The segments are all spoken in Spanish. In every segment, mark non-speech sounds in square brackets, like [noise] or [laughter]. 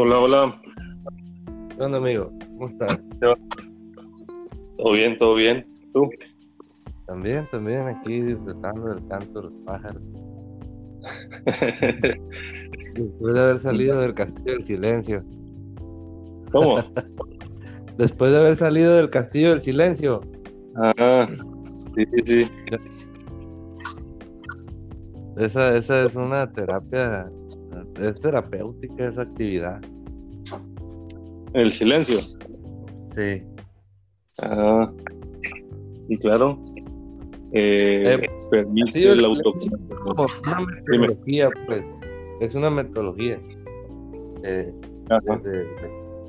Hola, hola. ¿Qué onda, amigo? ¿Cómo estás? ¿Todo bien? ¿Todo bien? ¿Tú? También, también aquí disfrutando del canto de los pájaros. Después de haber salido del castillo del silencio. ¿Cómo? [laughs] Después de haber salido del castillo del silencio. Ah, sí, sí, sí. Esa, esa es una terapia, es terapéutica esa actividad. El silencio. Sí. Ah, sí, claro. Eh, Eh, permite el auto. como una metodología, pues. Es una metodología. Eh, de-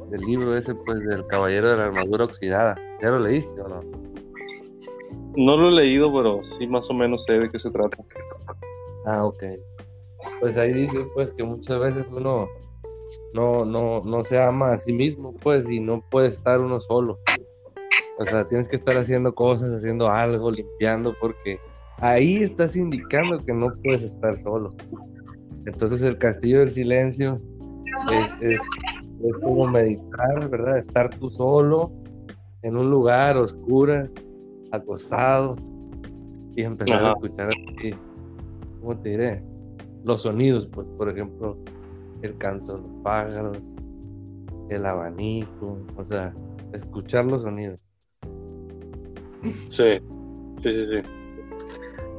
del libro ese, pues, del Caballero de la Armadura Oxidada. ¿Ya lo leíste o no? No lo he leído, pero sí más o menos sé de qué se trata. Ah, ok. Pues ahí dice, pues, que muchas veces uno no, no, no se ama a sí mismo, pues, y no puede estar uno solo. O sea, tienes que estar haciendo cosas, haciendo algo, limpiando, porque ahí estás indicando que no puedes estar solo. Entonces el castillo del silencio es, es, es como meditar, ¿verdad? Estar tú solo en un lugar, a oscuras, acostado, y empezar a Ajá. escuchar así, ¿cómo te diré? Los sonidos, pues, por ejemplo, el canto de los pájaros, el abanico, o sea, escuchar los sonidos. Sí, sí, sí, sí.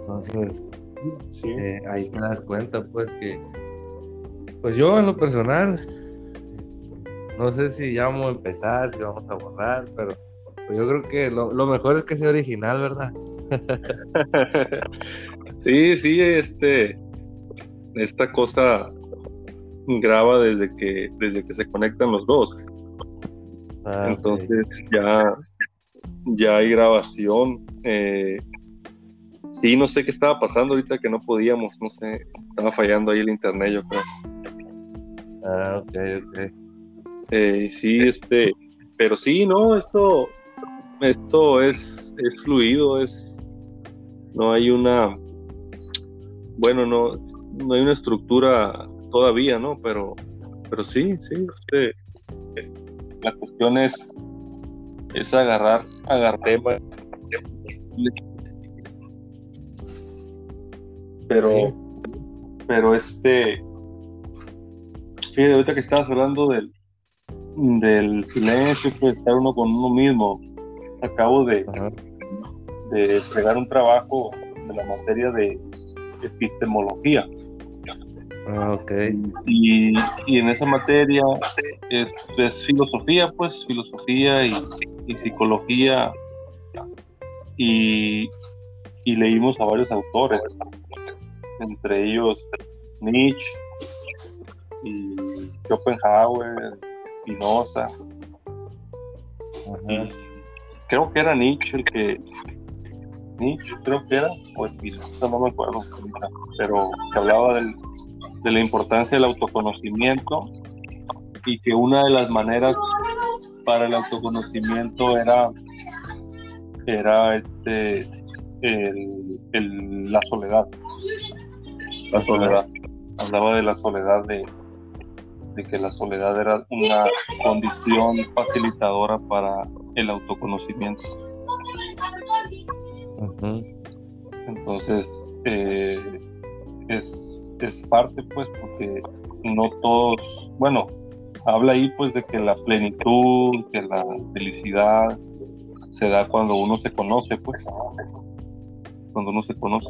Entonces, Sí. eh, ahí te das cuenta, pues, que, pues yo en lo personal, no sé si ya vamos a empezar, si vamos a borrar, pero pues yo creo que lo, lo mejor es que sea original, ¿verdad? [laughs] Sí, sí, este, esta cosa graba desde que, desde que se conectan los dos. Ah. Entonces ya, ya hay grabación. Eh, sí, no sé qué estaba pasando ahorita que no podíamos, no sé, estaba fallando ahí el internet, yo creo. Ah, ok, ok. Eh, sí, este, pero sí, no, esto, esto es, es fluido, es, no hay una, bueno, no, no hay una estructura todavía, ¿no? Pero, pero sí, sí, este, la cuestión es, es agarrar, agarrar temas, pero, Sí. pero este, fíjate, ahorita que estabas hablando del, del silencio, pues estar uno con uno mismo. Acabo de, Ajá. de entregar un trabajo de la materia de epistemología. Ah, ok. Y, y en esa materia es, es filosofía, pues, filosofía y, y psicología. Y, y leímos a varios autores, entre ellos Nietzsche y Schopenhauer, Spinoza. Ajá. Creo que era Nietzsche el que. Nietzsche, creo que era, o Spinoza, no me acuerdo, pero que hablaba del- de la importancia del autoconocimiento y que una de las maneras para el autoconocimiento era, era este, el- el- la soledad. La soledad. Hablaba de la soledad de, de que la soledad era una condición facilitadora para el autoconocimiento. Entonces, eh, es, es parte, pues, porque no todos, bueno, habla ahí, pues, de que la plenitud, que la felicidad se da cuando uno se conoce, pues, cuando uno se conoce.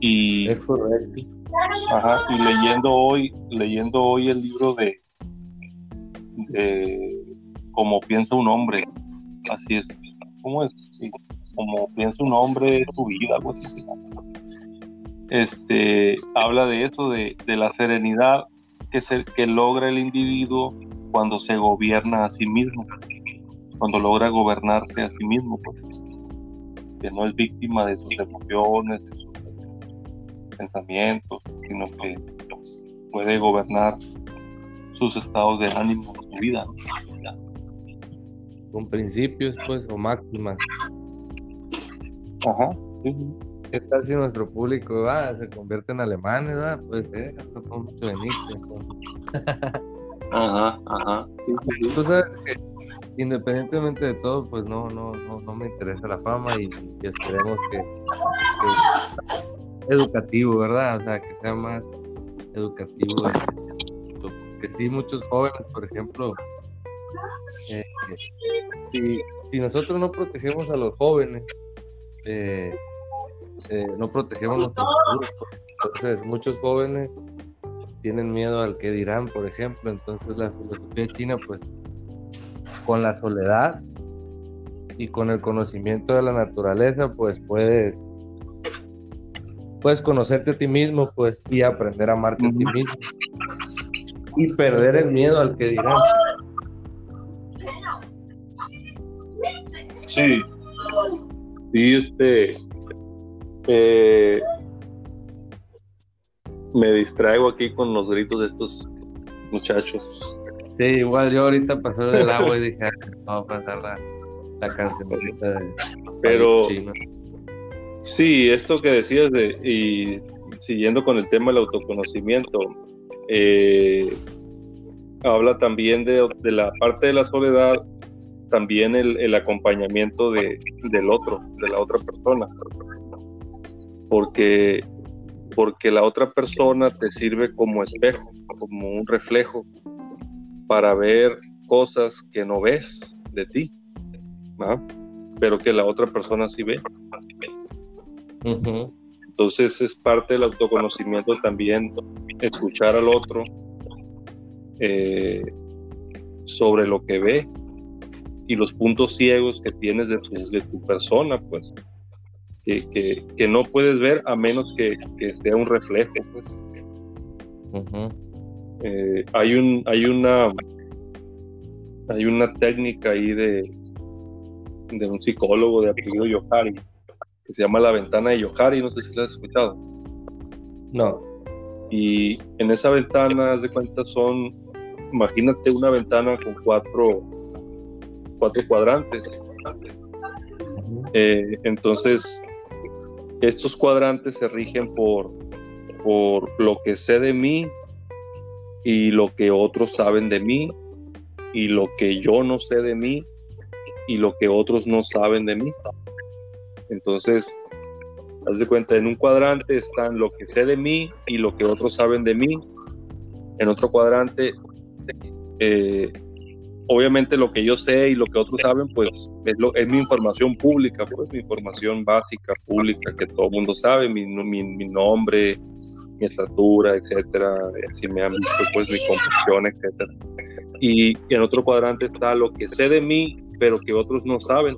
Y, Es correcto. Ajá, y leyendo hoy, leyendo hoy el libro de, de Cómo piensa un hombre, así es, ¿cómo es? Sí, Como piensa un hombre, su vida, algo así. Este, habla de eso, de, de la serenidad que, se, que logra el individuo cuando se gobierna a sí mismo, cuando logra gobernarse a sí mismo, pues, que no es víctima de sus emociones, de sus pensamientos, sino que puede gobernar sus estados de ánimo, su vida. Con principios, pues, o máximas. Ajá. sí. ¿Qué tal si nuestro público se convierte en alemanes? Pues eh, mucho de Nietzsche. Ajá, ajá. Tú sabes que independientemente de todo, pues no, no, no, no me interesa la fama y, esperemos que, que, educativo, ¿verdad? O sea, que sea más educativo. Porque sí, muchos jóvenes, por ejemplo, eh, si, si, nosotros no protegemos a los jóvenes, eh, eh, no protegemos nuestro futuro. Entonces, muchos jóvenes tienen miedo al que dirán, por ejemplo. Entonces, la filosofía china, pues, con la soledad y con el conocimiento de la naturaleza, pues puedes puedes conocerte a ti mismo, pues, y aprender a amarte a ti mismo. Y perder el miedo al que dirán. Sí. Sí, este. Eh, me distraigo aquí con los gritos de estos muchachos. Sí, igual yo ahorita pasé del agua y dije, vamos a pasar la, la cancioncita de. Pero. Sí, esto que decías de. Y siguiendo con el tema del autoconocimiento, eh, habla también de, de, la parte de la soledad, también el, el acompañamiento de, del otro, de la otra persona. Porque, porque la otra persona te sirve como espejo, como un reflejo para ver cosas que no ves de ti, pero que la otra persona sí ve. Entonces es parte del autoconocimiento también escuchar al otro eh, sobre lo que ve y los puntos ciegos que tienes de tu, de tu persona, pues, que, que, no puedes ver a menos que, que sea un reflejo, pues. Eh, hay un hay una hay una técnica ahí de, de un psicólogo de apellido Yohari que se llama la ventana de Yohari, no sé si la has escuchado. No. Y en esa ventana, haz de cuenta, son, imagínate una ventana con cuatro, cuatro cuadrantes. Eh, entonces, estos cuadrantes se rigen por, por lo que sé de mí y lo que otros saben de mí y lo que yo no sé de mí y lo que otros no saben de mí. Entonces, haz de cuenta, en un cuadrante están lo que sé de mí y lo que otros saben de mí. En otro cuadrante, eh, obviamente lo que yo sé y lo que otros saben, pues es, lo, es mi información pública, pues mi información básica, pública, que todo el mundo sabe, mi, mi nombre, mi estatura, etcétera, si me han visto, pues mi complexión, etcétera. Y en otro cuadrante está lo que sé de mí, pero que otros no saben.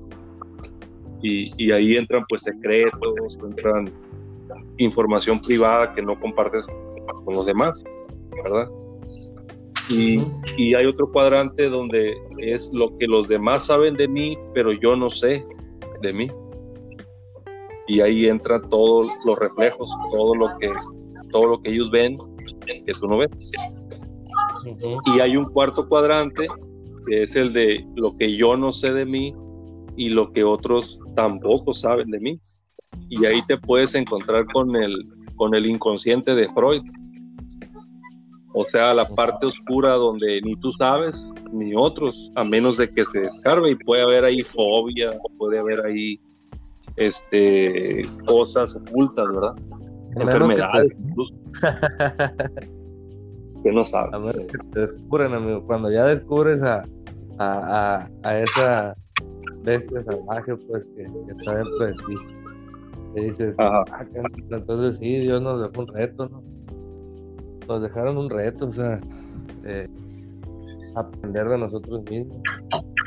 Y, y ahí entran pues secretos, entran información privada que no compartes con los demás, ¿verdad? Y, y, hay otro cuadrante donde es lo que los demás saben de mí, pero yo no sé de mí. Y ahí entran todos los reflejos, todo lo que todo lo que ellos ven que tú no ves. Y hay un cuarto cuadrante que es el de lo que yo no sé de mí y lo que otros tampoco saben de mí. Y ahí te puedes encontrar con el, con el inconsciente de Freud. O sea, la parte oscura donde ni tú sabes ni otros, a menos de que se descargue y puede haber ahí fobia, puede haber ahí este, cosas ocultas, ¿verdad? enfermedades [laughs] que, no sabes. te descubren, amigo. Cuando ya descubres a, a, a, esa bestia salvaje, pues que, está dentro de ti, te dices, ah, entonces sí, Dios nos dejó un reto, ¿no? Nos dejaron un reto, o sea, aprender de nosotros mismos.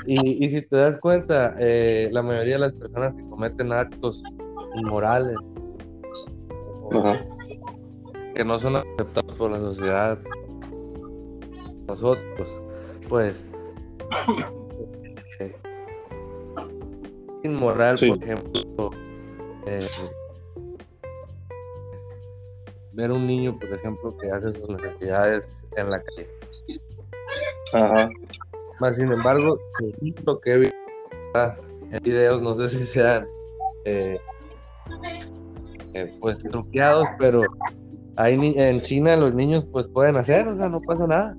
Y, y si te das cuenta, eh, la mayoría de las personas que cometen actos inmorales que no son aceptados por la sociedad. Nosotros, pues, eh, inmoral, por ejemplo, eh, ver un niño, por ejemplo, que hace sus necesidades en la calle. Ajá. Más sin embargo, lo que he visto en videos, no sé si sean eh, pues truqueados, pero ahí en China los niños pues pueden hacer, o sea, no pasa nada.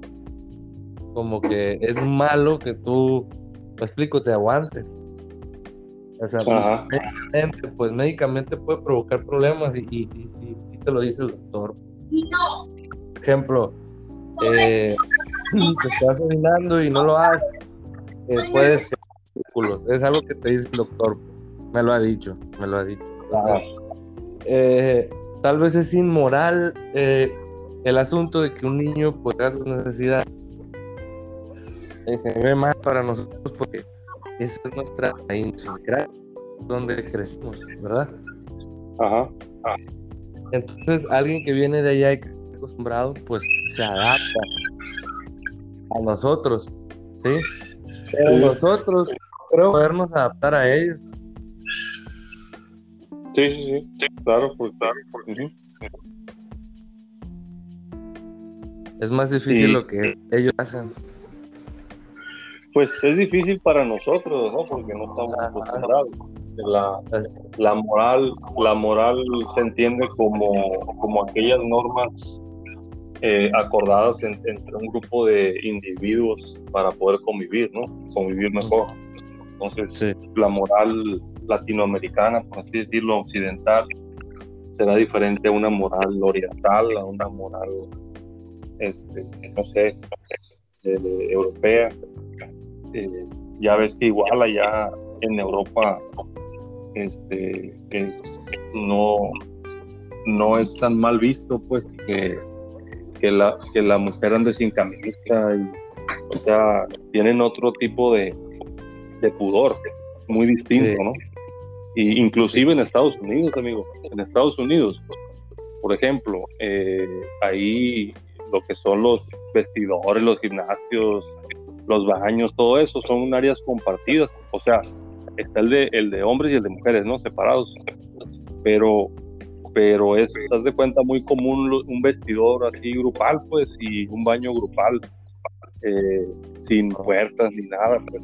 Como que es malo que tú, me explico, te aguantes. O sea, médicamente, pues médicamente puede provocar problemas y, y sí, sí, sí te lo dice el doctor. Por ejemplo, eh, [clears throat] te estás orinando y no lo haces, eh, puedes es algo que te dice el doctor, me lo ha dicho, me lo ha dicho. Eh, tal vez es inmoral eh, el asunto de que un niño pueda sus necesidades. se ve más para nosotros porque esa es nuestra idiosincrasia donde crecimos, ¿verdad? Ajá. Entonces, alguien que viene de allá y acostumbrado, pues se adapta a nosotros, ¿sí? Pero nosotros creo podernos adaptar a ellos. Sí, sí, sí, claro, pues claro. Es más difícil lo que ellos hacen. Pues es difícil para nosotros, ¿no? Porque no estamos acostumbrados. La, la, moral, la moral se entiende como, como aquellas normas eh, acordadas entre un grupo de individuos para poder convivir, ¿no? Convivir mejor. Entonces, la moral latinoamericana, por así decirlo, occidental, será diferente a una moral oriental, a una moral, este, no sé, europea. Eh, ya ves que igual allá en Europa este, no, no es tan mal visto, pues, que, que, la, que la mujer ande sin camisa y, o sea, tienen otro tipo de, de pudor, muy distinto, ¿no? Y inclusive en Estados Unidos, amigo, en Estados Unidos, por ejemplo, eh, ahí lo que son los vestidores, los gimnasios, los baños, todo eso son áreas compartidas, o sea, está el de, el de hombres y el de mujeres, ¿no? Separados, pero pero es, das de cuenta, muy común un vestidor así grupal, pues, y un baño grupal, eh, sin puertas ni nada, pues.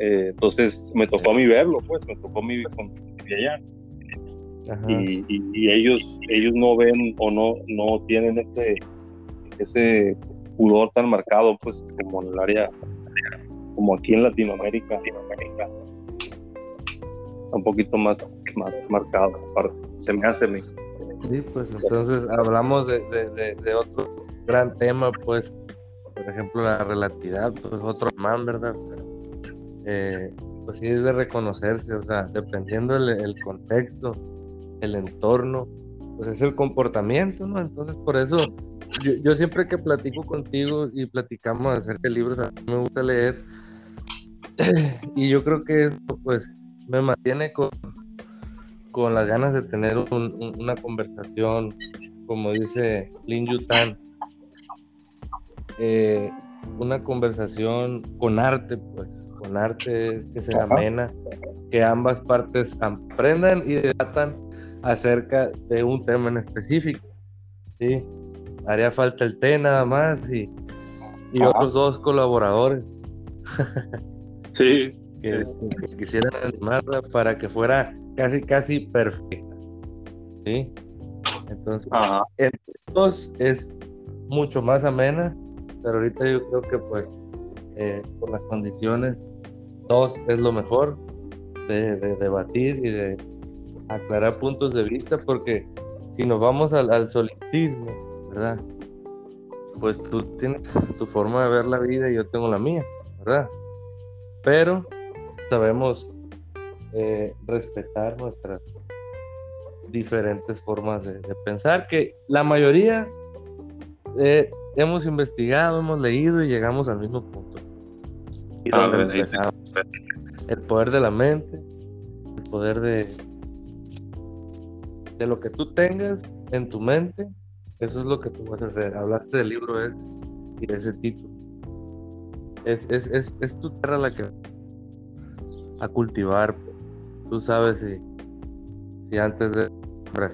Eh, entonces me tocó a mí verlo, pues, me tocó a mí con allá. Y, y, ellos ellos no ven o no no tienen ese ese pudor tan marcado pues como en el área como aquí en Latinoamérica, Latinoamérica un poquito más más marcado se me hace sí pues entonces hablamos de, de, de, otro gran tema pues por ejemplo la relatividad pues otro man verdad eh, pues sí es de reconocerse, o sea, dependiendo el, contexto, el entorno, pues es el comportamiento, ¿no? Entonces por eso yo, siempre que platico contigo y platicamos acerca de libros, a mí me gusta leer [clears throat] y yo creo que eso pues me mantiene con, con las ganas de tener una conversación, como dice Lin Yutan, eh, una conversación con arte, pues, con arte que se amena, que ambas partes aprendan y debatan acerca de un tema en específico. ¿sí? Haría falta el té nada más y, y otros dos colaboradores. [laughs] sí. Este, que, quisieran animarla para que fuera casi, casi perfecta. ¿sí? Entonces, entre dos es mucho más amena pero ahorita yo creo que pues eh, por las condiciones dos es lo mejor de, debatir y de aclarar puntos de vista porque si nos vamos al, al solicismo, ¿verdad? Pues tú tienes tu forma de ver la vida y yo tengo la mía, ¿verdad? Pero sabemos eh, respetar nuestras diferentes formas de, pensar, que la mayoría eh, hemos investigado, hemos leído y llegamos al mismo punto. Ah, el poder de la mente, el poder de, de lo que tú tengas en tu mente, eso es lo que tú vas a hacer. Hablaste del libro ese y de ese título. Es, es, es, es, tu tierra la que a cultivar. Tú sabes si, si antes de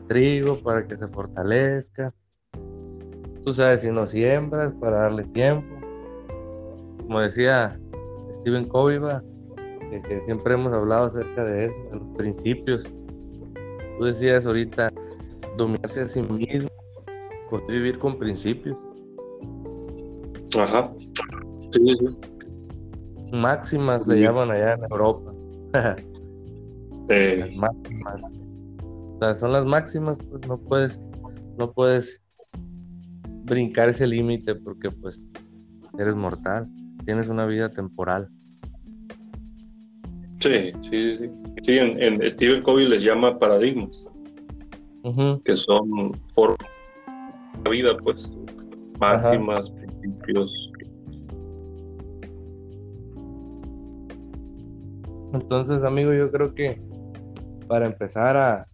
trigo para que se fortalezca, Tú sabes si no siembras para darle tiempo. Como decía Steven Covey, que, siempre hemos hablado acerca de eso, de los principios. tú decías ahorita, dominarse a sí mismo, vivir con principios. Ajá. Sí, sí. Máximas le llaman allá en Europa. [laughs] Las máximas. O sea, son las máximas, pues no puedes, no puedes brincar ese límite porque pues eres mortal, tienes una vida temporal. Sí, sí, sí. Sí, en, en Stephen Covey les llama paradigmas, que son formas de vida, pues, máximas, principios. Entonces, amigo, yo creo que para empezar a,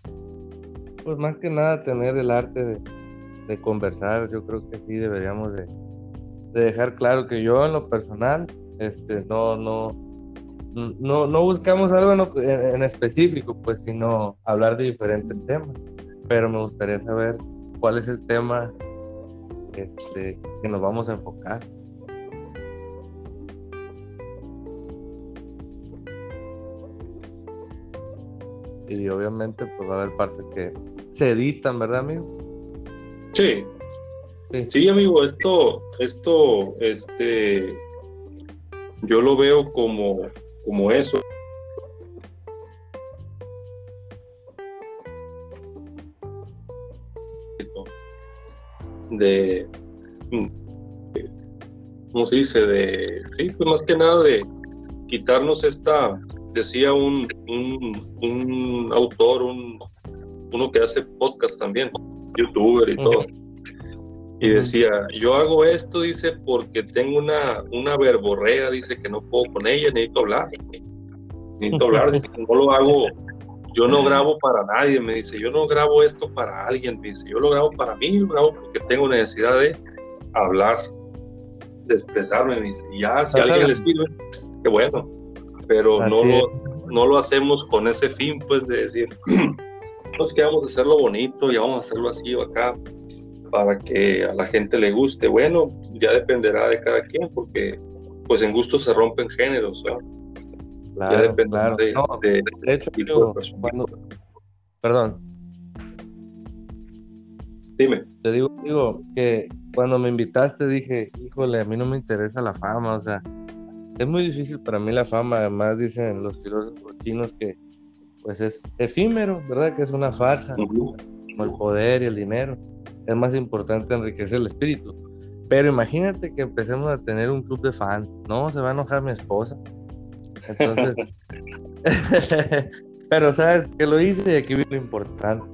pues más que nada, tener el arte de, conversar, yo creo que sí deberíamos de, de, dejar claro que yo en lo personal, este, no, no, no, no buscamos algo en, específico, pues, sino hablar de diferentes temas. Pero me gustaría saber cuál es el tema este, que nos vamos a enfocar. Y obviamente pues va a haber partes que se editan, ¿verdad, amigo? Sí. Sí, sí amigo, esto, esto, este, yo lo veo como como eso. De, ¿cómo se dice? De, sí, pues más que nada de quitarnos esta, decía un, un, autor, un, uno que hace podcast también, youtuber y todo. Y decía, yo hago esto, dice, porque tengo una, una verborrea, dice, que no puedo con ella, necesito hablar. Necesito hablar, dice, no lo hago, yo no grabo para nadie, me dice, yo no grabo esto para alguien, me dice, yo lo grabo para mí, lo grabo porque tengo necesidad de hablar, de expresarme, me dice, y ya, si a alguien le sirve, qué bueno, pero no lo, no lo hacemos con ese fin, pues, de decir, nos quedamos de hacerlo bonito y vamos a hacerlo así o acá para que a la gente le guste. Bueno, ya dependerá de cada quien, porque pues en gusto se rompen géneros. ya depende de, de, hecho, perdón. Dime. Te digo, digo que cuando me invitaste dije, híjole, a mí no me interesa la fama, o sea, es muy difícil para mí la fama, además dicen los filósofos chinos que pues es efímero, ¿verdad? Que es una farsa, como el poder y el dinero es más importante enriquecer el espíritu. Pero imagínate que empecemos a tener un club de fans, ¿no? Se va a enojar mi esposa. Entonces, [laughs] pero sabes que lo hice y aquí viene lo importante.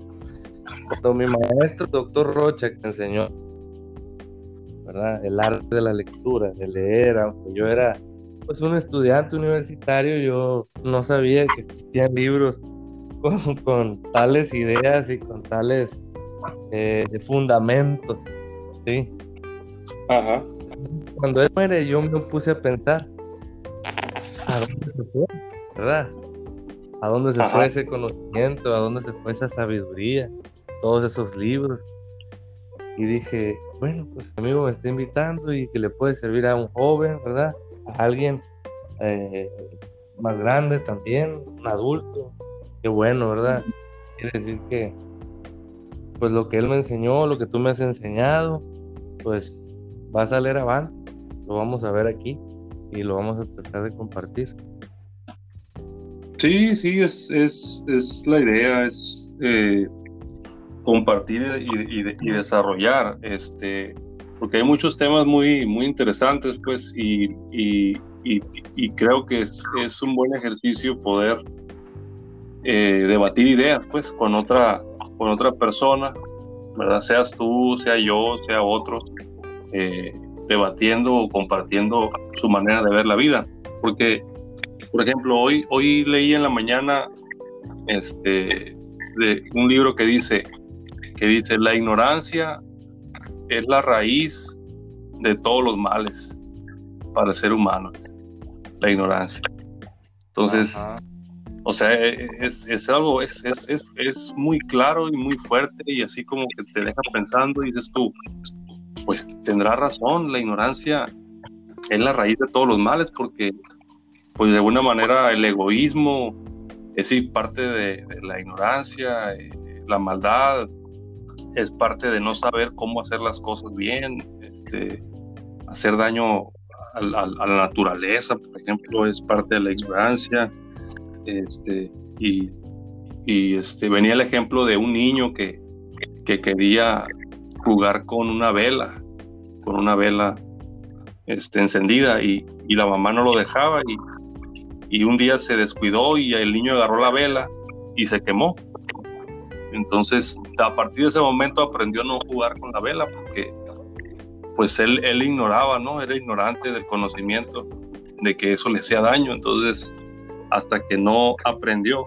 Cuando mi maestro, doctor Rocha, que enseñó, ¿verdad? El arte de la lectura, de leer, aunque yo era pues un estudiante universitario, yo no sabía que existían libros [laughs] con, con tales ideas y con tales eh, fundamentos, ¿sí? Ajá. Cuando él muere, yo me puse a pensar, ¿a dónde se fue? ¿Verdad? ¿A dónde se fue ese conocimiento? ¿A dónde se fue esa sabiduría? Todos esos libros. Y dije, bueno, pues mi amigo me está invitando y si le puede servir a un joven, ¿verdad? A alguien eh, más grande también, un adulto. Qué bueno, ¿verdad? Quiere decir que pues lo que él me enseñó, lo que tú me has enseñado, pues va a salir avante. Lo vamos a ver aquí y lo vamos a tratar de compartir. Sí, sí, es, es, es la idea, es eh, compartir y, desarrollar, este, porque hay muchos temas muy, muy interesantes, pues, y, y creo que es, es, un buen ejercicio poder eh, debatir ideas, pues, con otra, con otra persona, ¿verdad? Seas tú, sea yo, sea otro, eh, debatiendo o compartiendo su manera de ver la vida. Porque, por ejemplo, hoy, hoy leí en la mañana este, un libro que dice, que dice, la ignorancia es la raíz de todos los males para el ser humano, la ignorancia. Entonces, o sea, e, e, es, algo, es, es, muy claro y muy fuerte y así como que te deja pensando y dices tú, pues tendrá razón, la ignorancia es la raíz de todos los males porque pues de alguna manera el egoísmo es parte de, la ignorancia, eh, la maldad, es parte de no saber cómo hacer las cosas bien, este, hacer daño a, la naturaleza, por ejemplo, es parte de la ignorancia. Este, y, este, venía el ejemplo de un niño que, que quería jugar con una vela, con una vela este, encendida y, la mamá no lo dejaba y un día se descuidó y el niño agarró la vela y se quemó. Entonces, a partir de ese momento aprendió a no jugar con la vela porque pues él, él ignoraba, ¿no? Era ignorante del conocimiento de que eso le hacía daño. Entonces, hasta que no aprendió,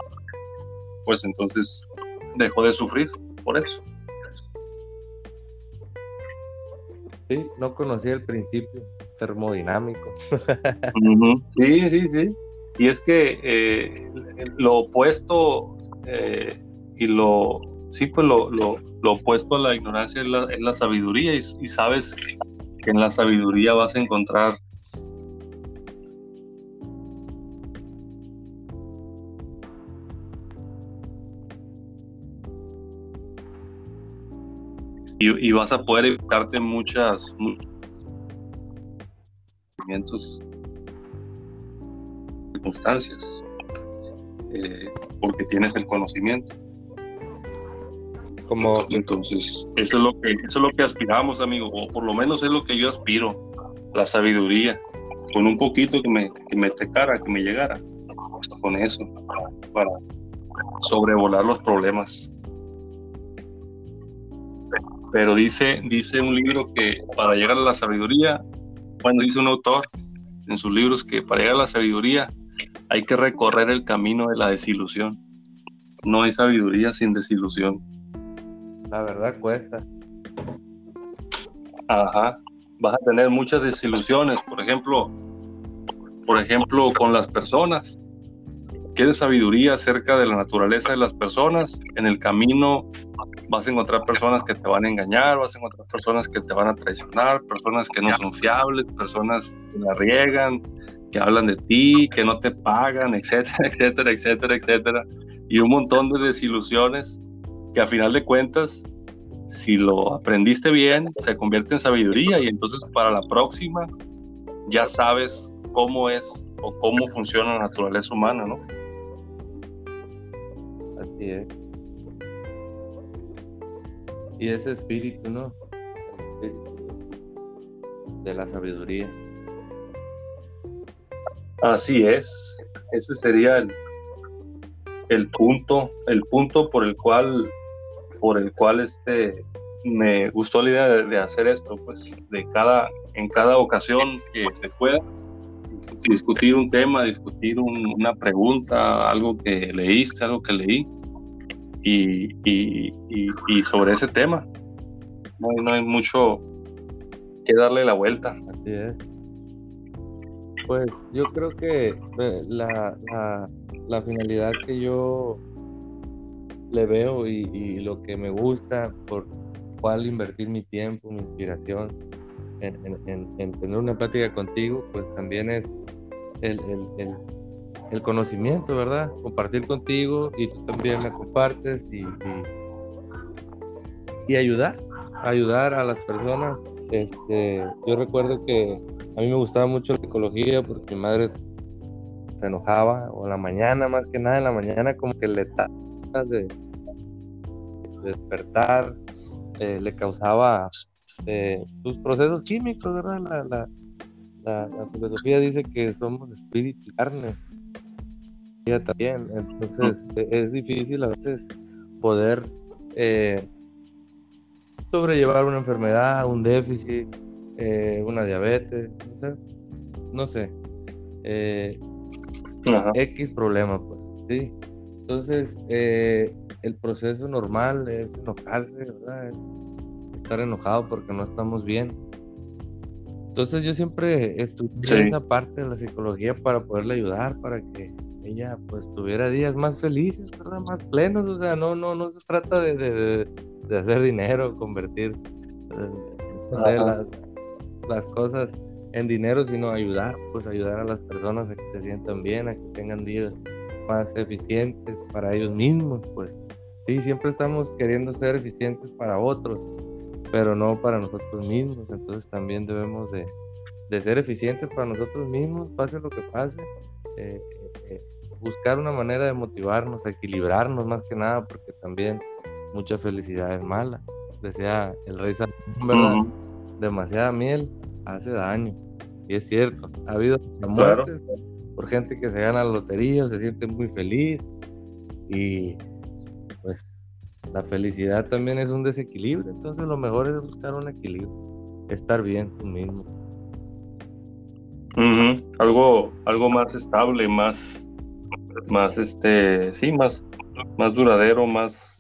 pues entonces dejó de sufrir por eso. Sí, no conocía el principio termodinámico. [laughs] Sí, sí, sí. Y es que eh, lo opuesto eh, y lo, sí, pues lo, lo, opuesto a la ignorancia es la, es la sabiduría y, sabes que en la sabiduría vas a encontrar y, y vas a poder evitarte muchas, muchas circunstancias eh, porque tienes el conocimiento como entonces eso es lo que eso es lo que aspiramos amigo o por lo menos es lo que yo aspiro la sabiduría con un poquito que me que me tecara que me llegara con eso para sobrevolar los problemas. Pero dice dice un libro que para llegar a la sabiduría bueno dice un autor en sus libros que para llegar a la sabiduría hay que recorrer el camino de la desilusión. No hay sabiduría sin desilusión la verdad cuesta. Ajá. Vas a tener muchas desilusiones, por ejemplo, por ejemplo, con las personas. ¿Quieres sabiduría acerca de la naturaleza de las personas? En el camino vas a encontrar personas que te van a engañar, vas a encontrar personas que te van a traicionar, personas que no son fiables, personas que la riegan, que hablan de ti, que no te pagan, etcétera, [laughs] etcétera, etcétera, etcétera. Y un montón de desilusiones que a final de cuentas, si lo aprendiste bien, se convierte en sabiduría y entonces para la próxima ya sabes cómo es o cómo funciona la naturaleza humana, ¿no? Así es. Y ese espíritu, ¿no? de la sabiduría. Así es. Ese sería el, el punto, el punto por el cual por el cual este, me gustó la idea de, hacer esto, pues de cada, en cada ocasión que se pueda, discutir un tema, discutir una pregunta, algo que leíste, algo que leí, y, y, y, sobre ese tema. No, no, hay mucho que darle la vuelta. Así es. Pues yo creo que eh, la, la, la finalidad que yo le veo y, lo que me gusta, por cuál invertir mi tiempo, mi inspiración en, tener una plática contigo, pues también es el, conocimiento, ¿verdad? Compartir contigo y tú también me compartes y, y, ayudar, ayudar a las personas. Este, yo recuerdo que a mí me gustaba mucho la psicología porque mi madre se enojaba, o en la mañana, más que nada en la mañana, como que le de, despertar, eh, le causaba eh, sus procesos químicos, ¿verdad? La, la, la, filosofía dice que somos espíritu y carne. Ella también. Entonces e, es difícil a veces poder eh, sobrellevar una enfermedad, un déficit, una diabetes, no sé. No sé. X problema, pues, sí. Entonces, eh, el proceso normal es enojarse, ¿verdad? Es estar enojado porque no estamos bien. Entonces yo siempre estudié esa parte de la psicología para poderle ayudar, para que ella pues tuviera días más felices, ¿verdad? Más plenos, o sea, no, no, no se trata de, hacer dinero, convertir, eh, las cosas en dinero, sino ayudar, pues ayudar a las personas a que se sientan bien, a que tengan días más eficientes para ellos mismos, pues sí, siempre estamos queriendo ser eficientes para otros, pero no para nosotros mismos, entonces también debemos de, ser eficientes para nosotros mismos, pase lo que pase, eh, eh, eh, buscar una manera de motivarnos, equilibrarnos más que nada, porque también mucha felicidad es mala, decía el rey Salomón, ¿verdad? Demasiada miel hace daño, y es cierto, ha habido muertes por gente que se gana la lotería se siente muy feliz y pues la felicidad también es un desequilibrio, entonces lo mejor es buscar un equilibrio, estar bien tú mismo. Algo, algo más estable, más, más este, sí, más, más duradero, más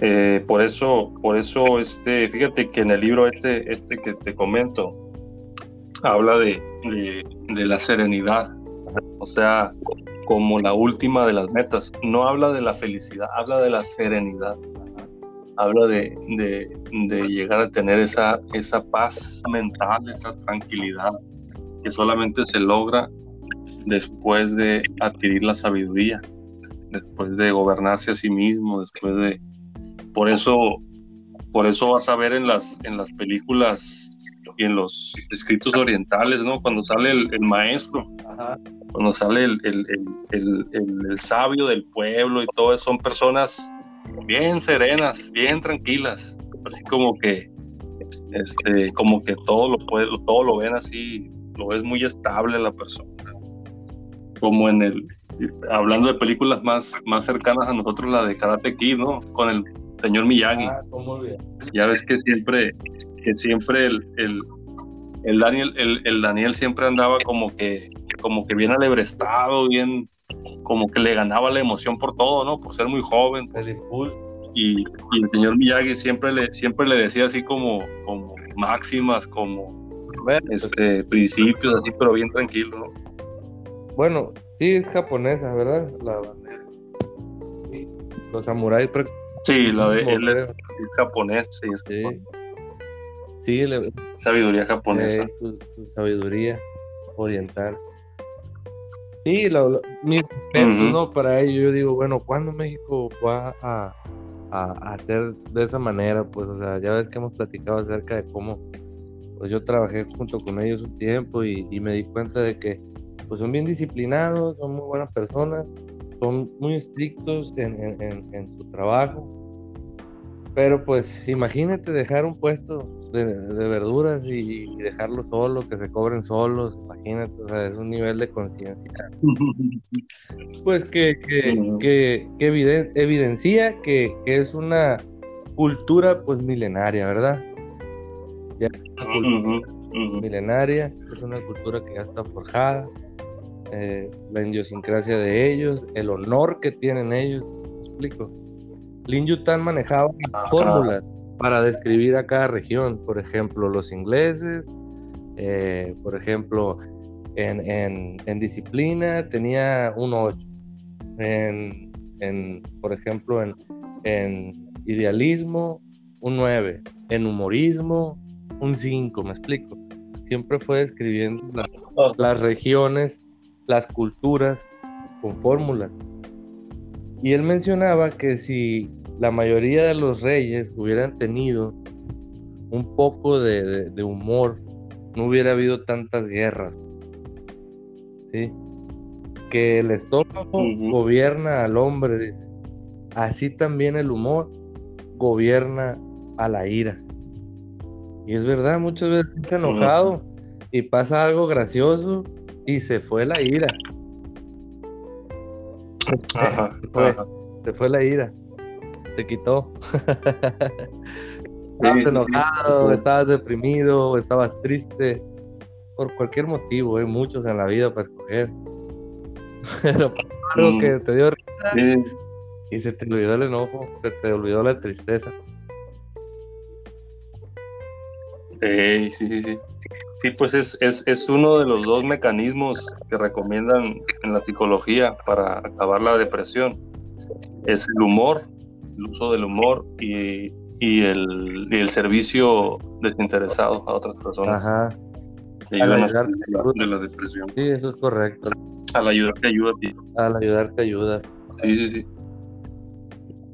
eh, por eso, por eso, este, fíjate que en el libro este, este que te comento, habla de, de, la serenidad, o sea, como la última de las metas. No habla de la felicidad, habla de la serenidad. Habla de, de, llegar a tener esa, esa paz mental, esa tranquilidad que solamente se logra después de adquirir la sabiduría, después de gobernarse a sí mismo, después de... Por eso, por eso vas a ver en las, en las películas y en los escritos orientales, ¿no? Cuando sale el, maestro, cuando sale el, el, sabio del pueblo y todo eso, son personas bien serenas, bien tranquilas, así como que, este, como que todo lo puede, todo lo ven así, lo ves muy estable la persona. Como en el, hablando de películas más, más cercanas a nosotros, la de Karate Kid, ¿no? Con el señor Miyagi. Ah, ya ves que siempre que siempre el, el, Daniel, el, Daniel siempre andaba como que, como que bien alebrestado, bien, como que le ganaba la emoción por todo, ¿no? Por ser muy joven. El impulso. Y, el señor Miyagi siempre le, siempre le decía así como, como máximas, como este, principios, así, pero bien tranquilo, ¿no? Bueno, sí, es japonesa, ¿verdad? La bandera. Sí. Los samuráis. Sí, la de él es, japonés, sí, sí. Sí, sabiduría japonesa. su, sabiduría oriental. Sí, lo, mi ¿no? Para ello, yo digo, bueno, ¿cuándo México va a, hacer de esa manera? Pues, o sea, ya ves que hemos platicado acerca de cómo, pues yo trabajé junto con ellos un tiempo y, me di cuenta de que, pues son bien disciplinados, son muy buenas personas, son muy estrictos en su trabajo, pero pues imagínate dejar un puesto de, verduras y, dejarlo solo, que se cobren solos, imagínate, o sea, es un nivel de conciencia. [laughs] Pues que, que, evidencia que, es una cultura pues milenaria, ¿verdad? Ya milenaria, es una cultura que ya está forjada, eh, la idiosincrasia de ellos, el honor que tienen ellos, ¿me explico? Lin Yutan manejaba fórmulas para describir a cada región. Por ejemplo, los ingleses, eh, por ejemplo, en, disciplina tenía un 8. En, por ejemplo, en, idealismo, un 9. En humorismo, un 5. ¿Me explico? Siempre fue describiendo las regiones, las culturas con fórmulas. Y él mencionaba que si la mayoría de los reyes hubieran tenido un poco de, humor, no hubiera habido tantas guerras. ¿Sí? Que el estómago gobierna al hombre, dice. Así también el humor gobierna a la ira. Y es verdad, muchas veces está enojado y pasa algo gracioso y se fue la ira. se fue la ira se quitó. [laughs] estabas enojado, estabas deprimido, estabas triste, por cualquier motivo, hay muchos en la vida para escoger. [laughs] Pero algo que te dio risa y se te olvidó el enojo, se te olvidó la tristeza. sí, sí, sí. Sí, pues es, es, es, uno de los dos mecanismos que recomiendan en la psicología para acabar la depresión. Es el humor el uso del humor y, y, el, y el, servicio desinteresado a otras personas. Ajá. de la depresión. Sí, eso es correcto. Al ayudarte ayuda, tío. Al ayudarte ayudas. Sí, sí, sí.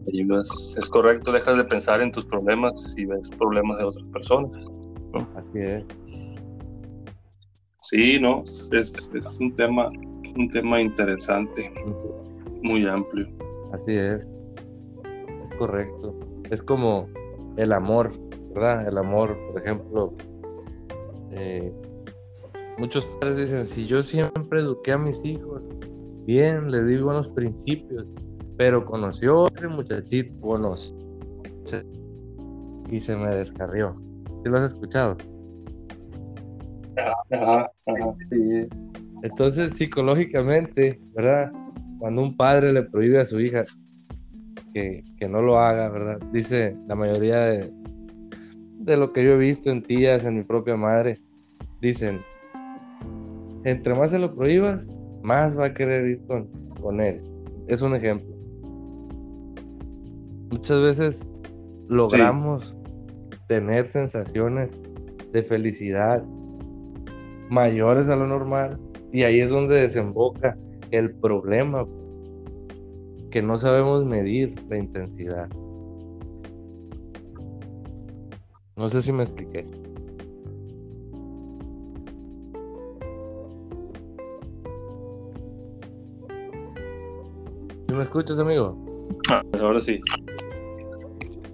Ayudas. Es correcto, dejas de pensar en tus problemas y ves problemas de otras personas. Así es. Sí, no, es, es un tema, un tema interesante, muy amplio. Así es. Correcto. Es como el amor, ¿verdad? El amor, por ejemplo, eh, muchos padres dicen, si yo siempre eduqué a mis hijos, bien, le di buenos principios, pero conoció a ese muchachito, buenos, y se me descarrió. ¿Sí lo has escuchado? Entonces, psicológicamente, ¿verdad? Cuando un padre le prohíbe a su hija que, no lo haga, ¿verdad? Dice la mayoría de, de lo que yo he visto en tías, en mi propia madre, dicen, entre más se lo prohíbas, más va a querer ir con, con él. Es un ejemplo. Muchas veces logramos tener sensaciones de felicidad mayores a lo normal y ahí es donde desemboca el problema, que no sabemos medir la intensidad. No sé si me expliqué. ¿Sí me escuchas, amigo? Ah, ahora sí.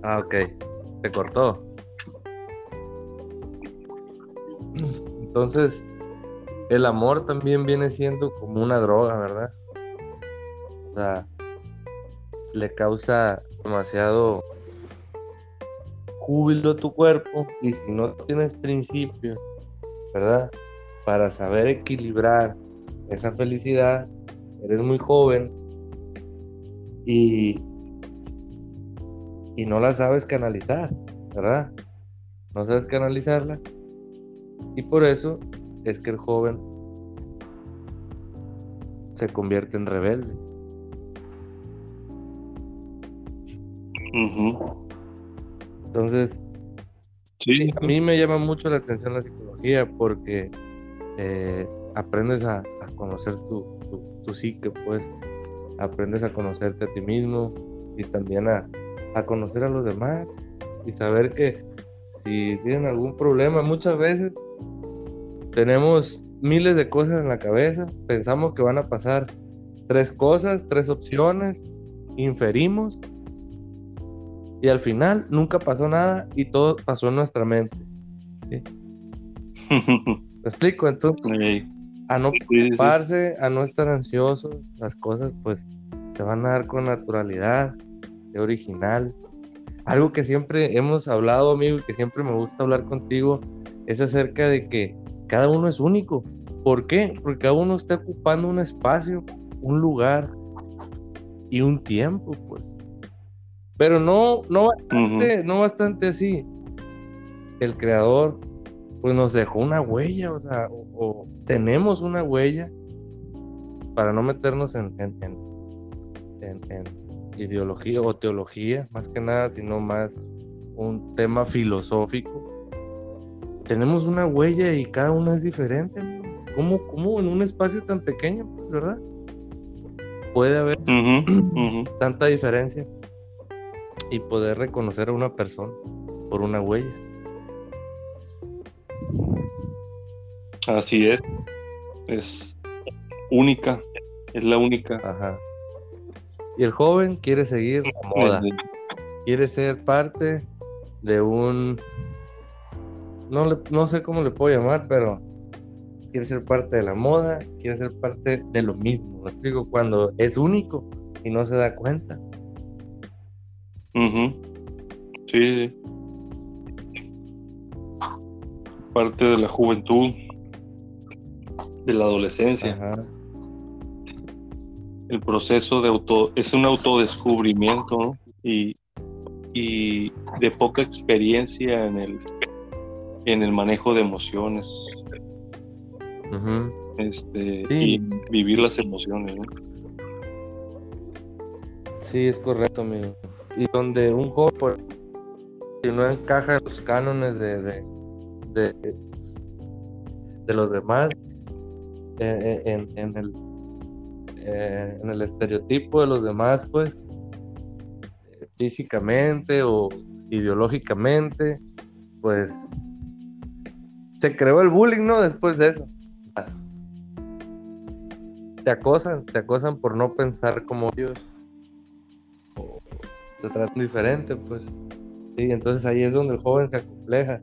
Ah, ok. Se cortó. Entonces, el amor también viene siendo como una droga, ¿verdad? O sea, le causa demasiado júbilo a tu cuerpo y si no tienes principios, ¿verdad? Para saber equilibrar esa felicidad, eres muy joven y, y no la sabes canalizar, ¿verdad? No sabes canalizarla y por eso es que el joven se convierte en rebelde. Entonces, a mí me llama mucho la atención la psicología porque eh, aprendes a, conocer tu, tu, psique, pues aprendes a conocerte a ti mismo y también a, a conocer a los demás y saber que si tienen algún problema, muchas veces tenemos miles de cosas en la cabeza, pensamos que van a pasar tres cosas, tres opciones, inferimos y al final nunca pasó nada y todo pasó en nuestra mente. [laughs] ¿Me explico? Entonces, a no preocuparse, a no estar ansiosos, las cosas pues se van a dar con naturalidad, sea original. Algo que siempre hemos hablado, amigo, y que siempre me gusta hablar contigo, es acerca de que cada uno es único. ¿Por qué? Porque cada uno está ocupando un espacio, un lugar y un tiempo, pues. Pero no, no bastante, no bastante así. El creador, pues nos dejó una huella, o sea, o, tenemos una huella para no meternos en, en, ideología o teología, más que nada, sino más un tema filosófico. Tenemos una huella y cada una es diferente. ¿Cómo, cómo en un espacio tan pequeño, verdad? Puede haber tanta diferencia y poder reconocer a una persona por una huella. Así es. Es única. Es la única. Ajá. Y el joven quiere seguir la moda. Quiere ser parte de un. No, no sé cómo le puedo llamar, pero quiere ser parte de la moda, quiere ser parte de lo mismo. Me explico, cuando es único y no se da cuenta. Sí, Parte de la juventud, de la adolescencia. El proceso de auto, es un autodescubrimiento y, y de poca experiencia en el, en el manejo de emociones. este, Y vivir las emociones. Sí, es correcto, amigo y donde un joven si no encaja en los cánones de, de, de, los demás en, en, el, eh, en el estereotipo de los demás, pues, físicamente o ideológicamente, pues, se creó el bullying, ¿no? Después de eso. te acosan, te acosan por no pensar como ellos. Te tratan diferente, pues. Sí, entonces ahí es donde el joven se acompleja.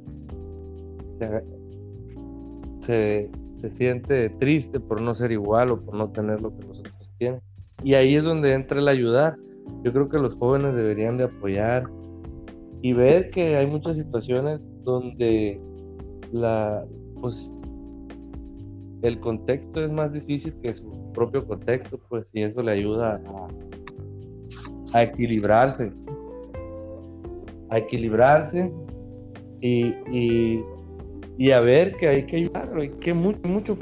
Se, se, siente triste por no ser igual o por no tener lo que los otros tienen. Y ahí es donde entra el ayudar. Yo creo que los jóvenes deberían de apoyar y ver que hay muchas situaciones donde la, pues, el contexto es más difícil que su propio contexto, pues, y eso le ayuda a, a equilibrarse, a equilibrarse y, y, y, a ver que hay que ayudarlo y que mucho, mucho,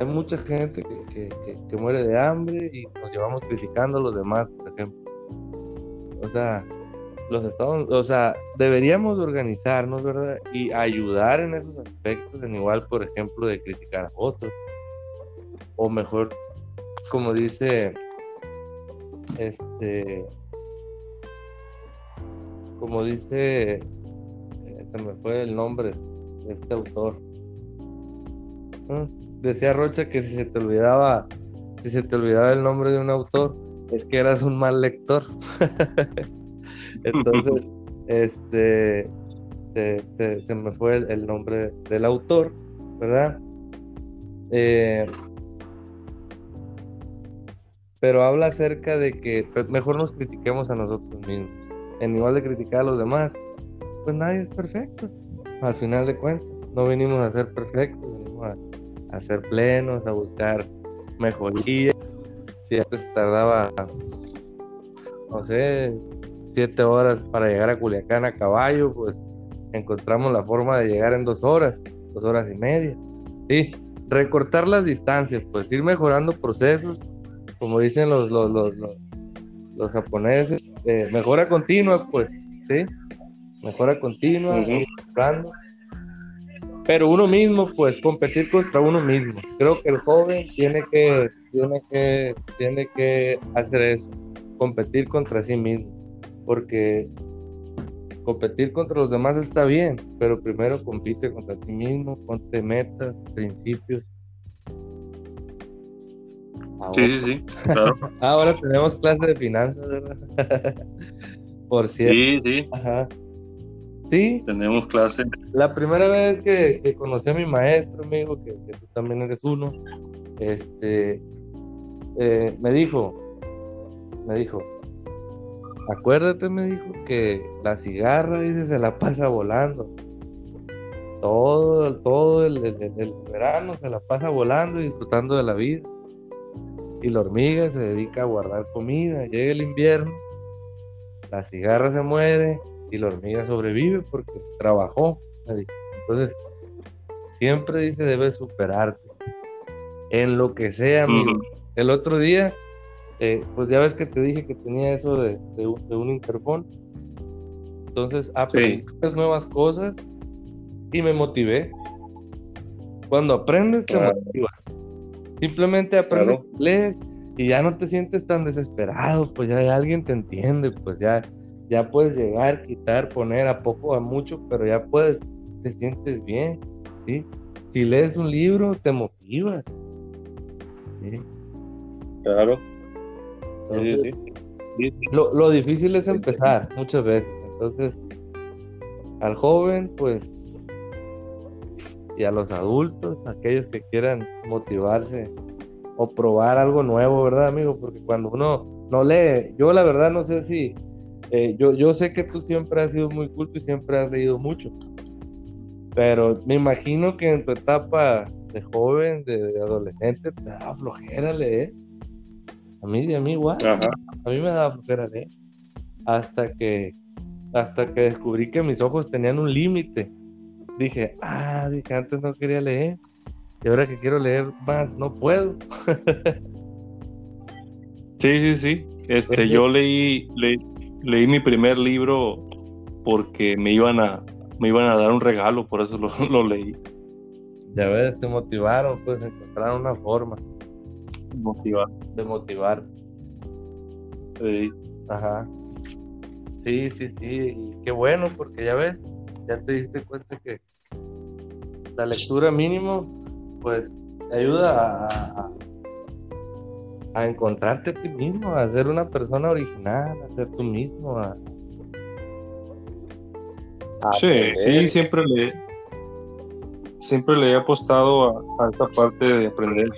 hay mucha gente que, que, muere de hambre y nos llevamos criticando a los demás, por ejemplo. O sea, los estados, o sea, deberíamos organizarnos, ¿verdad? Y ayudar en esos aspectos, en igual, por ejemplo, de criticar a otros. O mejor, como dice, este, como dice, eh, se me fue el nombre de este autor. Ah, decía Rocha que si se te olvidaba, si se te olvidaba el nombre de un autor, es que eras un mal lector. [laughs] Entonces, [laughs] este, se, me fue el, nombre del autor, ¿verdad? Eh, pero habla acerca de que mejor nos critiquemos a nosotros mismos. En igual de criticar a los demás, pues nadie es perfecto. Al final de cuentas, no venimos a ser perfectos, venimos a, a ser plenos, a buscar mejoría. Si antes tardaba, no sé, siete horas para llegar a Culiacán a caballo, pues encontramos la forma de llegar en dos horas, dos horas y media. Sí, recortar las distancias, pues ir mejorando procesos, como dicen los, los, los, los, japoneses, eh, mejora continua, pues, sí, mejora continua, pero uno mismo, pues, competir contra uno mismo. Creo que el joven tiene que, tiene que, tiene que hacer eso, competir contra sí mismo porque competir contra los demás está bien, pero primero compite contra ti mismo, ponte metas, principios. Sí, sí, sí, claro. [laughs] Ahora tenemos clase de finanzas, ¿verdad? [laughs] Por cierto. Sí, sí. Ajá. Sí. Tenemos clase. La primera vez que, conocí a mi maestro, amigo, que, que tú también eres uno, este, eh, me dijo, me dijo, Acuérdate, me dijo, que la cigarra, dice, se la pasa volando. Todo, todo el, verano se la pasa volando y disfrutando de la vida. Y la hormiga se dedica a guardar comida. Llega el invierno, la cigarra se muere y la hormiga sobrevive porque trabajó. Entonces, siempre dice, debes superarte. En lo que sea, amigo. El otro día eh, pues ya ves que te dije que tenía eso de, un, interfón. Entonces aprendí nuevas cosas y me motivé. Cuando aprendes, te motivas. Simplemente aprendes inglés y ya no te sientes tan desesperado, pues ya alguien te entiende, pues ya, ya puedes llegar, quitar, poner a poco, a mucho, pero ya puedes, te sientes bien, ¿sí? Si lees un libro, te motivas. Claro. Lo, difícil es empezar muchas veces. Entonces, al joven, pues, y a los adultos, aquellos que quieran motivarse o probar algo nuevo, ¿verdad, amigo? Porque cuando uno no lee, yo la verdad no sé si, eh, yo, yo sé que tú siempre has sido muy culto y siempre has leído mucho, pero me imagino que en tu etapa de joven, de, adolescente, te da flojera leer. A mí, a mí igual. A mí me daba flojera leer. Hasta que, hasta que descubrí que mis ojos tenían un límite. Dije, ah, dije, antes no quería leer. Y ahora que quiero leer más, no puedo. [laughs] sí, sí, sí. Este, yo leí, leí, mi primer libro porque me iban a, me iban a dar un regalo, por eso lo, [laughs] lo leí. Ya ves, te motivaron, pues encontraron una forma. Motivar. de motivar. Sí. Ajá. Sí, sí, sí. Y qué bueno, porque ya ves, ya te diste cuenta que la lectura mínimo, pues, te ayuda a, encontrarte a ti mismo, a ser una persona original, a ser tú mismo, a, a Sí, sí, siempre le, siempre le he apostado a, a esa parte de aprender.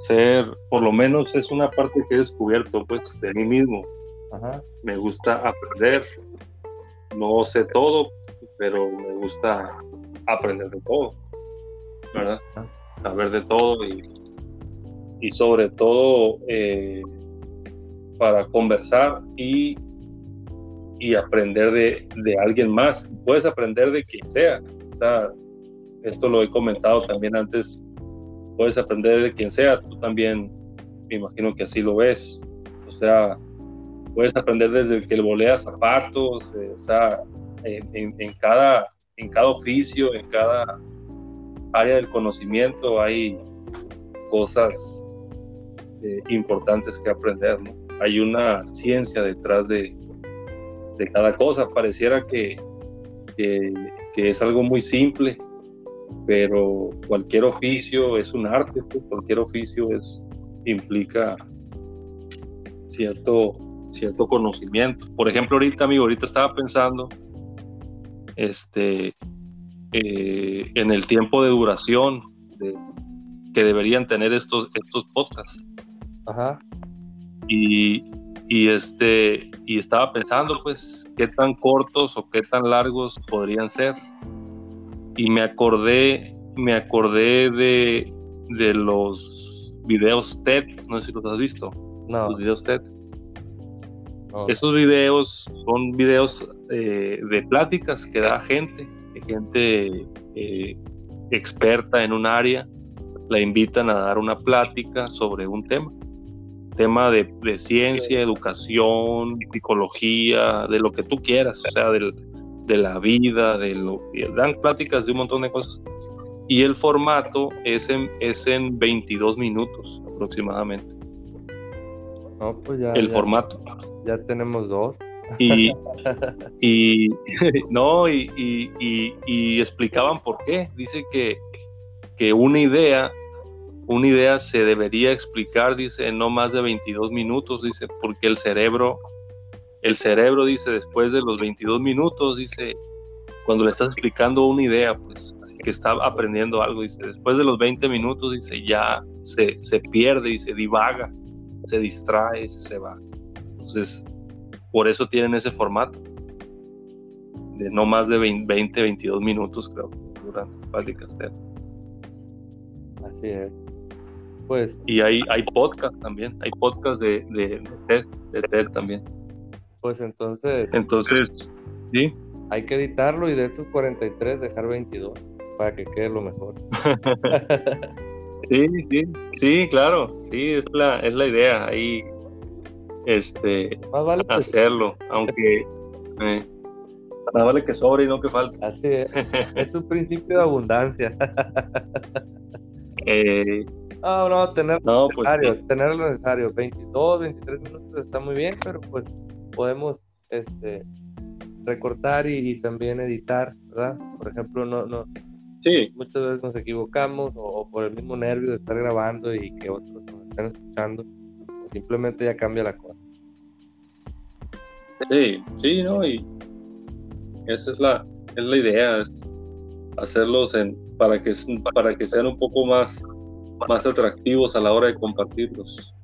Ser, por lo menos es una parte que he descubierto, pues, de mí mismo. Ajá. Me gusta aprender. No sé todo, pero me gusta aprender de todo, ¿verdad? Ah. Saber de todo y, y sobre todo eh, para conversar y y aprender de, de alguien más. Puedes aprender de quien sea. O sea, esto lo he comentado también antes. Puedes aprender de quien sea. Tú también, me imagino que así lo ves. O sea, puedes aprender desde que le voleas zapatos. eh, o sea, en, en- cada, en cada oficio, en cada área del conocimiento hay cosas eh, importantes que aprender. Hay una ciencia detrás de, de cada cosa. Pareciera que, que, que es algo muy simple, pero cualquier oficio es un arte, pues, cualquier oficio es, implica cierto, cierto conocimiento. Por ejemplo, ahorita, amigo, ahorita estaba pensando este, eh, en el tiempo de duración de- que deberían tener estos, estos podcasts. Ajá. y, y este y estaba pensando pues qué tan cortos o qué tan largos podrían ser. Y me acordé me acordé de, de los videos TED. No sé si los has visto. No, los videos TED esos videos son videos eh, de pláticas que da gente gente eh, experta en un área la invitan a dar una plática sobre un tema. Tema de, de ciencia, educación, psicología, de lo que tú quieras, o sea, del- de la vida, de lo dan pláticas de un montón de cosas. Y el formato es en, es en 22 minutos aproximadamente, No, pues ya, el ya- formato. ya tenemos dos. Y, [laughs] y [laughs] no, y, y- y- y explicaban por qué. Dice que, que una idea, una idea se debería explicar, dice, en no más de 22 minutos, dice, porque el cerebro, el cerebro, dice, después de los 22 minutos, dice, cuando le estás explicando una idea, pues, que está aprendiendo algo, dice, después de los 20 minutos, dice, ya se, se pierde, dice, divaga, se distrae, se va. Entonces, por eso tienen ese formato de no más de 20, 20, 22 minutos, creo, durante pláticas. TED. Así es. Pues, Y hay, hay podcast también, hay podcast de, de, de TED, de TED también. pues entonces Entonces, sí, hay que editarlo y de estos 43 dejar 22 para que quede lo mejor. [laughs] sí, sí, sí, claro, sí, es la, es la idea, ahí, este, Más vale que hacerlo, aunque, eh, más vale que sobre y no que falte. así es. Es un principio de abundancia. Eh, No, no, tener lo pues necesario, tener lo necesario. 22, 23 minutos está muy bien, pero pues podemos este, recortar y, y también editar, ¿verdad? Por ejemplo, no, no, sí, muchas veces nos equivocamos o, o por el mismo nervio de estar grabando y que otros nos estén escuchando, pues, simplemente ya cambia la cosa. Sí, sí, ¿no? Y esa es la, es la idea, es hacerlos en, para, que, para que sean un poco más, más atractivos a la hora de compartirlos.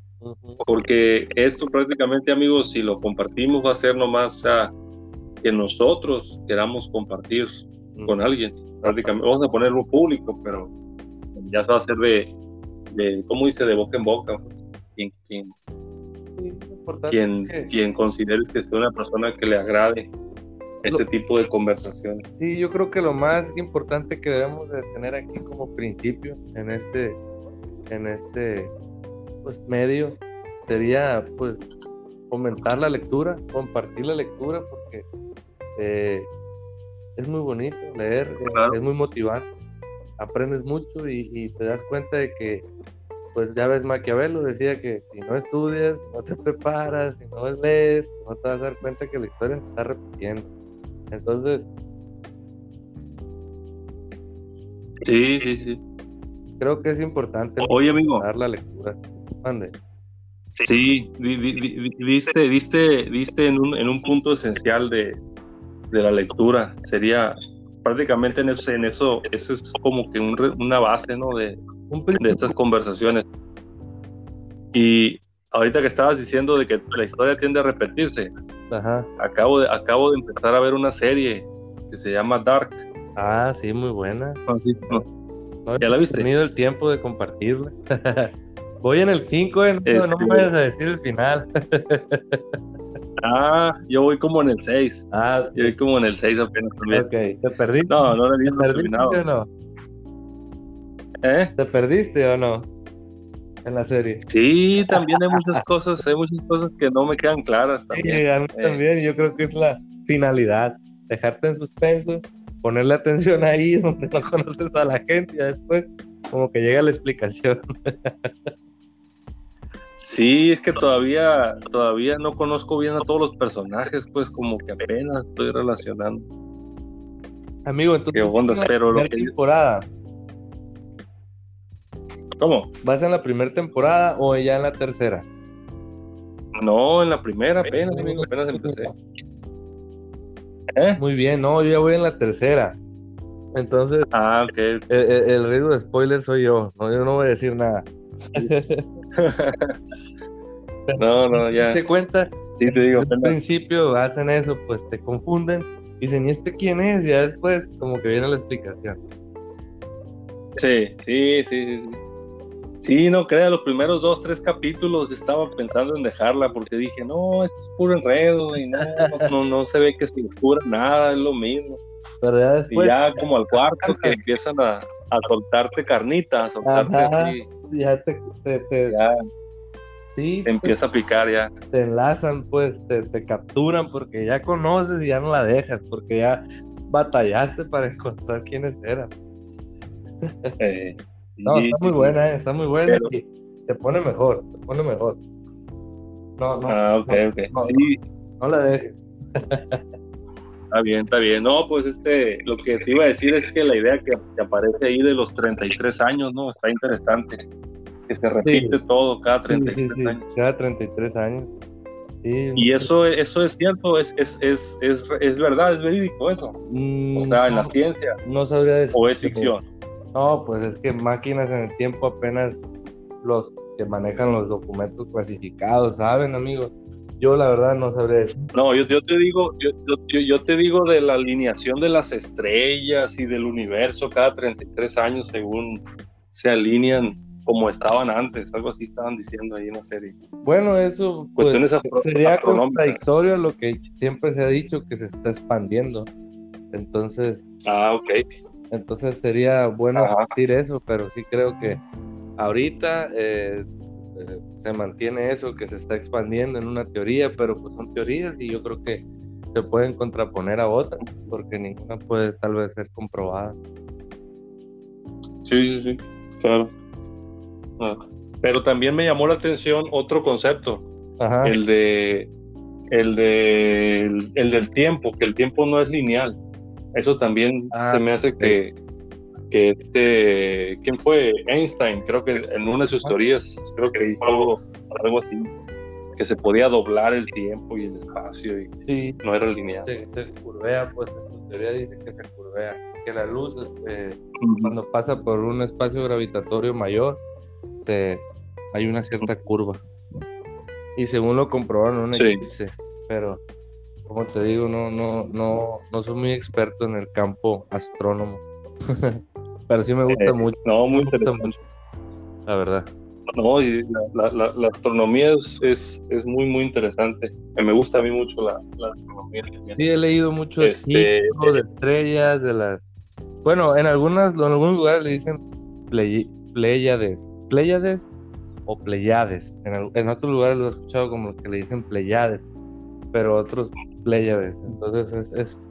Porque esto prácticamente, amigos, si lo compartimos va a ser nomás a que nosotros queramos compartir con alguien. Prácticamente, vamos a ponerlo público, pero ya va a ser de, de ¿cómo dice? De boca en boca. Quien, quien, quien, que- quien considere que sea una persona que le agrade este tipo de conversaciones. Sí, yo creo que lo más importante que debemos de tener aquí como principio en este, en este pues, medio sería pues fomentar la lectura, compartir la lectura, porque eh, es muy bonito leer, eh, Claro. es muy motivante, aprendes mucho y, y te das cuenta de que pues ya ves, Maquiavelo decía que si no estudias, si no te [laughs] preparas, si no lees, no te vas a dar cuenta que la historia se está repitiendo. Entonces, Sí, sí, sí. creo que es importante Oye, amigo. dar la lectura. Mande. Sí, di- di- di- diste, diste, diste en un, en un punto esencial de, de la lectura. Sería prácticamente en eso, en eso, eso es como que un una base, ¿no? De, de estas conversaciones. Y ahorita que estabas diciendo de que la historia tiende a repetirse, Ajá. acabo de, acabo de empezar a ver una serie que se llama Dark. Ah, sí, muy buena. No, sí, no. No ¿Ya la he viste? tenido el tiempo de compartirla. [laughs] Voy en el 5, no, Este- no me vayas a decir el final. [laughs] Ah, yo voy como en el 6. Ah, Yo voy como en el 6 apenas también. ok. ¿Te perdiste? No, no lo he ¿Te visto perdiste terminado. o no? ¿Eh? ¿Te perdiste o no? En la serie. Sí, también hay muchas [laughs] cosas, hay muchas cosas que no me quedan claras Sí, también. a mí Eh. también. Yo creo que es la finalidad. Dejarte en suspenso, ponerle atención ahí [laughs] donde no conoces a la gente y después como que llega la explicación. [laughs] Sí, es que todavía, todavía no conozco bien a todos los personajes, pues como que apenas estoy relacionando. Amigo, entonces Qué onda, pero lo que- temporada, ¿Cómo? ¿vas en la primera temporada o ya en la tercera? No, en la primera apenas, amigo, apenas empecé. ¿Eh? Muy bien, no, yo ya voy en la tercera. Entonces, Ah, ok. el, el, el rey de spoiler soy yo, no, yo no voy a decir nada. [laughs] [laughs] No, no, ya. Te cuenta, Sí, te digo, al principio hacen eso, pues te confunden, dicen, ¿y este quién es? Ya después, como que viene la explicación. Sí, sí, sí, sí. no crea, los primeros dos, tres capítulos estaba pensando en dejarla porque dije, no, esto es puro enredo y no, no, no, se ve que se descubra nada, es lo mismo. Pero ya Y después, ya como al cuarto que empiezan a, a soltarte carnita, a soltarte Ajá. así, ya te, te, te- ya sí, te empieza a picar ya. te enlazan, pues te, te capturan porque ya conoces y ya no la dejas, porque ya batallaste para [laughs] encontrar quiénes eran. Eh, No, y- está muy buena, eh, está muy buena Pero- y se pone mejor, se pone mejor. No, no, Ah, ok, ok. no, Sí, no la dejes. [laughs] está bien, está bien. No, pues este, lo que te iba a decir es que la idea que, que aparece ahí de los 33 años, ¿no? Está interesante. Que se repite todo cada Sí, 33 sí, sí, años. cada 33 años. Sí, Y eso, eso es cierto, es, es, es, es, es verdad, es verídico eso. mm, O sea, en la ciencia, no sabría decir. o es ficción. No, pues es que máquinas en el tiempo apenas los que manejan los documentos clasificados, ¿saben, amigo? Yo la verdad no sabría decir. No, yo, yo te digo, yo, yo, te digo de la alineación de las estrellas y del universo cada 33 años según se alinean como estaban antes, algo así estaban diciendo ahí en la serie. Bueno, eso pues, sería contradictorio a lo que siempre se ha dicho que se está expandiendo. Entonces, Ah, ok. entonces sería bueno Ajá. decir eso, pero sí creo que ahorita eh, se mantiene eso, que se está expandiendo en una teoría, pero pues son teorías y yo creo que se pueden contraponer a otras, porque ninguna puede tal vez ser comprobada. Sí, sí, sí, claro. Ah. Pero también me llamó la atención otro concepto, Ajá. el de el de el, del tiempo, que el tiempo no es lineal. Eso también Ah, se me hace que que este quién fue Einstein, creo que en una de sus teorías, creo que dijo algo algo así, que se podía doblar el tiempo y el espacio y Sí, no era lineal. se, se curvea, pues en su teoría dice que se curvea, que la luz eh, Ujú. cuando pasa por un espacio gravitatorio mayor, se, hay una cierta curva. Y según lo comprobaron en un Sí. eclipse, pero como te digo, no, no, no, no soy muy experto en el campo astrónomo. [laughs] pero sí me gusta Eh, mucho, No, muy me gusta mucho, la verdad. No, y la, la- la- la astronomía es, es, es muy, muy interesante. Me gusta a mí mucho la, la astronomía. Sí, he leído mucho de Este, ciclo, de estrellas, de las... Bueno, en algunas, en algunos lugares le dicen pléyades, pléyades o pleyades. En, en otros lugares lo he escuchado como que le dicen pleyades, pero otros pléyades. Entonces es, es,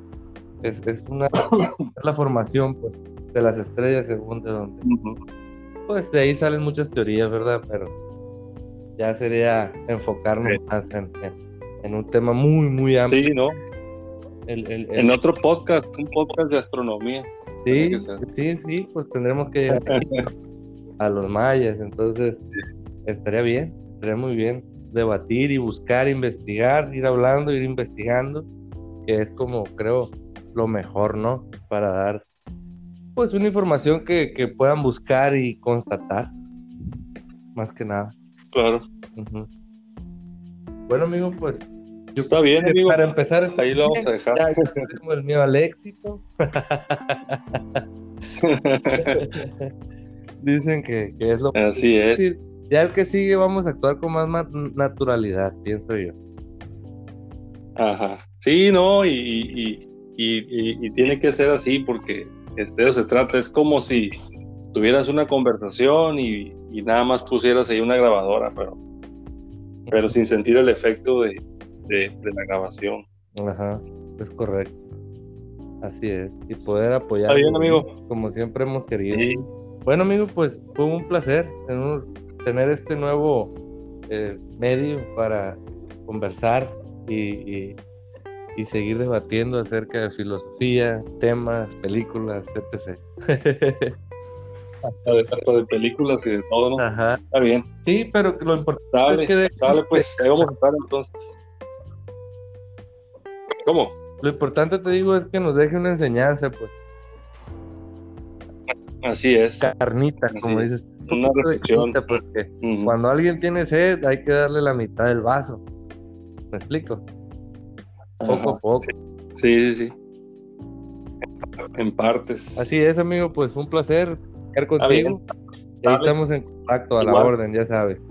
es, es una es la formación pues de las estrellas según de donde. Ujú. pues de ahí salen muchas teorías, ¿verdad? Pero ya sería enfocarnos más en, en, un tema muy, muy amplio. Sí, ¿no? En otro podcast, un podcast de astronomía. Sí, sí, sí, pues tendremos que a los mayas, entonces estaría bien, estaría muy bien debatir y buscar, investigar, ir hablando, ir investigando, que es como creo lo mejor, ¿no? Para dar pues una información que, que puedan buscar y constatar, más que nada. Claro. Bueno, amigo, pues. Está bien, amigo. Para empezar, ahí lo vamos a dejar. como el miedo al éxito. [laughs] Dicen que, que, es lo Así es. Ya el que sigue vamos a actuar con más naturalidad, pienso yo. Ajá. Sí, no, y, y, y, y tiene que ser así porque este, se trata, es como si tuvieras una conversación y, nada más pusieras ahí una grabadora, pero, pero sin sentir el efecto de, la grabación. Ajá, es correcto. Así es. Y poder apoyar. Está bien, amigo. Como siempre hemos querido. Bueno, amigo, pues fue un placer tener este nuevo eh, medio para conversar y y seguir debatiendo acerca de filosofía, temas, películas, etc. [laughs] Hasta de, de películas y de todo, ¿no? Ajá. Está bien. Sí, pero lo importante es que... Sale, pues, ahí vamos a estar entonces. ¿Cómo? Lo importante, te digo, es que nos deje una enseñanza, pues. Así es. Carnita, como dices. Una reflexión. Porque cuando alguien tiene sed, hay que darle la mitad del vaso. ¿Me explico? Poco a poco. Sí, sí, sí. En partes. Así es, amigo, pues fue un placer estar contigo. Ahí estamos en contacto a la orden, ya sabes.